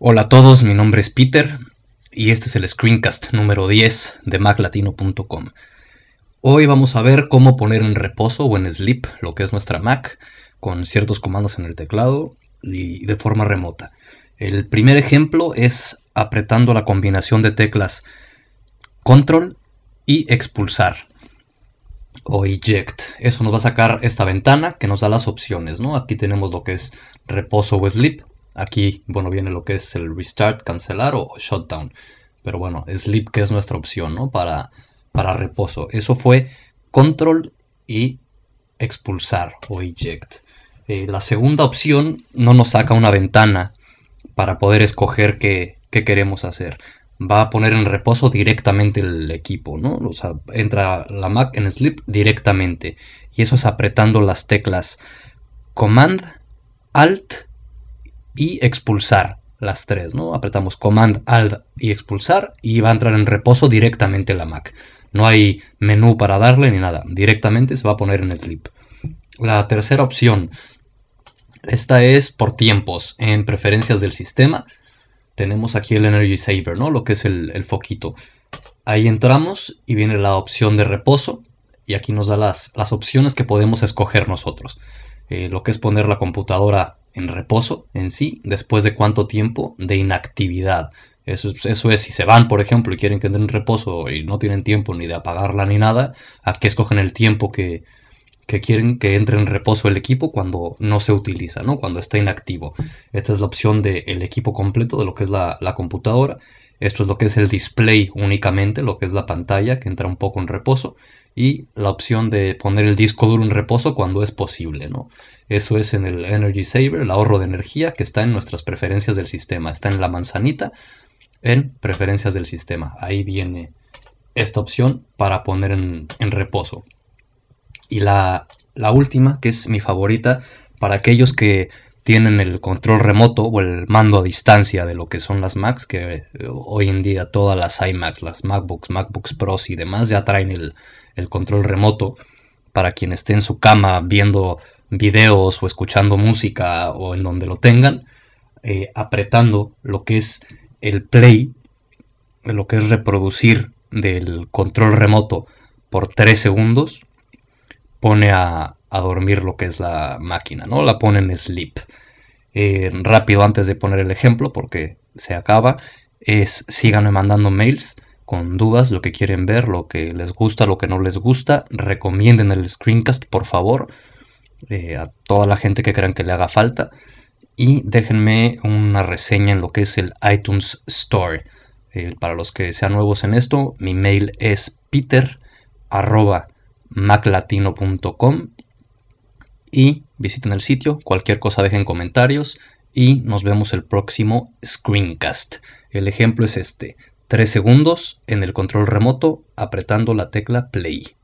Hola a todos, mi nombre es Peter y este es el screencast número 10 de maclatino.com. Hoy vamos a ver cómo poner en reposo o en sleep lo que es nuestra Mac con ciertos comandos en el teclado y de forma remota. El primer ejemplo es apretando la combinación de teclas control y expulsar o eject. Eso nos va a sacar esta ventana que nos da las opciones, ¿no? Aquí tenemos lo que es reposo o sleep Aquí, bueno, viene lo que es el restart, cancelar o, shutdown. Pero bueno, sleep que es nuestra opción, ¿no? Para, para reposo. Eso fue control y expulsar o eject. Eh, la segunda opción no nos saca una ventana para poder escoger qué, qué, queremos hacer. Va a poner en reposo directamente el equipo, ¿no? Entra la Mac en sleep directamente. Y eso es apretando las teclas Command, Alt y expulsar las tres, ¿no? Apretamos Command, Alt y expulsar y va a entrar en reposo directamente la Mac. No hay menú para darle ni nada, directamente se va a poner en sleep. La tercera opción, esta es por tiempos, en preferencias del sistema. Tenemos aquí el Energy Saver, ¿no? Lo que es el, foquito. Ahí entramos y viene la opción de reposo y aquí nos da las, las opciones que podemos escoger nosotros. Eh, lo que es poner la computadora en reposo en sí, después de cuánto tiempo de inactividad. Eso, eso, es, si se van, por ejemplo, y quieren que entren en reposo y no tienen tiempo ni de apagarla ni nada, aquí escogen el tiempo que, que quieren que entre en reposo el equipo cuando no se utiliza, ¿no? cuando está inactivo. Esta es la opción del equipo completo de lo que es la, la computadora. Esto es lo que es el display únicamente, lo que es la pantalla que entra un poco en reposo y la opción de poner el disco duro en reposo cuando es posible, ¿no? Eso es en el Energy Saver, el ahorro de energía que está en nuestras preferencias del sistema, está en la manzanita en preferencias del sistema. Ahí viene esta opción para poner en, reposo. Y la, la última, que es mi favorita, para aquellos que tienen el control remoto o el mando a distancia de lo que son las Macs, que eh, hoy en día todas las iMacs, las MacBooks, MacBooks Pros y demás ya traen el, control remoto para quien esté en su cama viendo videos o escuchando música o en donde lo tengan, eh, apretando lo que es el play, lo que es reproducir del control remoto por 3 segundos, pone a, dormir lo que es la máquina, ¿no? La pone en sleep. Eh, rápido antes de poner el ejemplo, porque se acaba, es síganme mandando mails con dudas, lo que quieren ver, lo que les gusta, lo que no les gusta. Recomienden el screencast, por favor, eh, a toda la gente que crean que le haga falta. Y déjenme una reseña en lo que es el iTunes Store. Eh, para los que sean nuevos en esto, mi mail es peter.maclatino.com y visiten el sitio, cualquier cosa dejen comentarios y nos vemos el próximo screencast. El ejemplo es este, 3 segundos en el control remoto apretando la tecla play.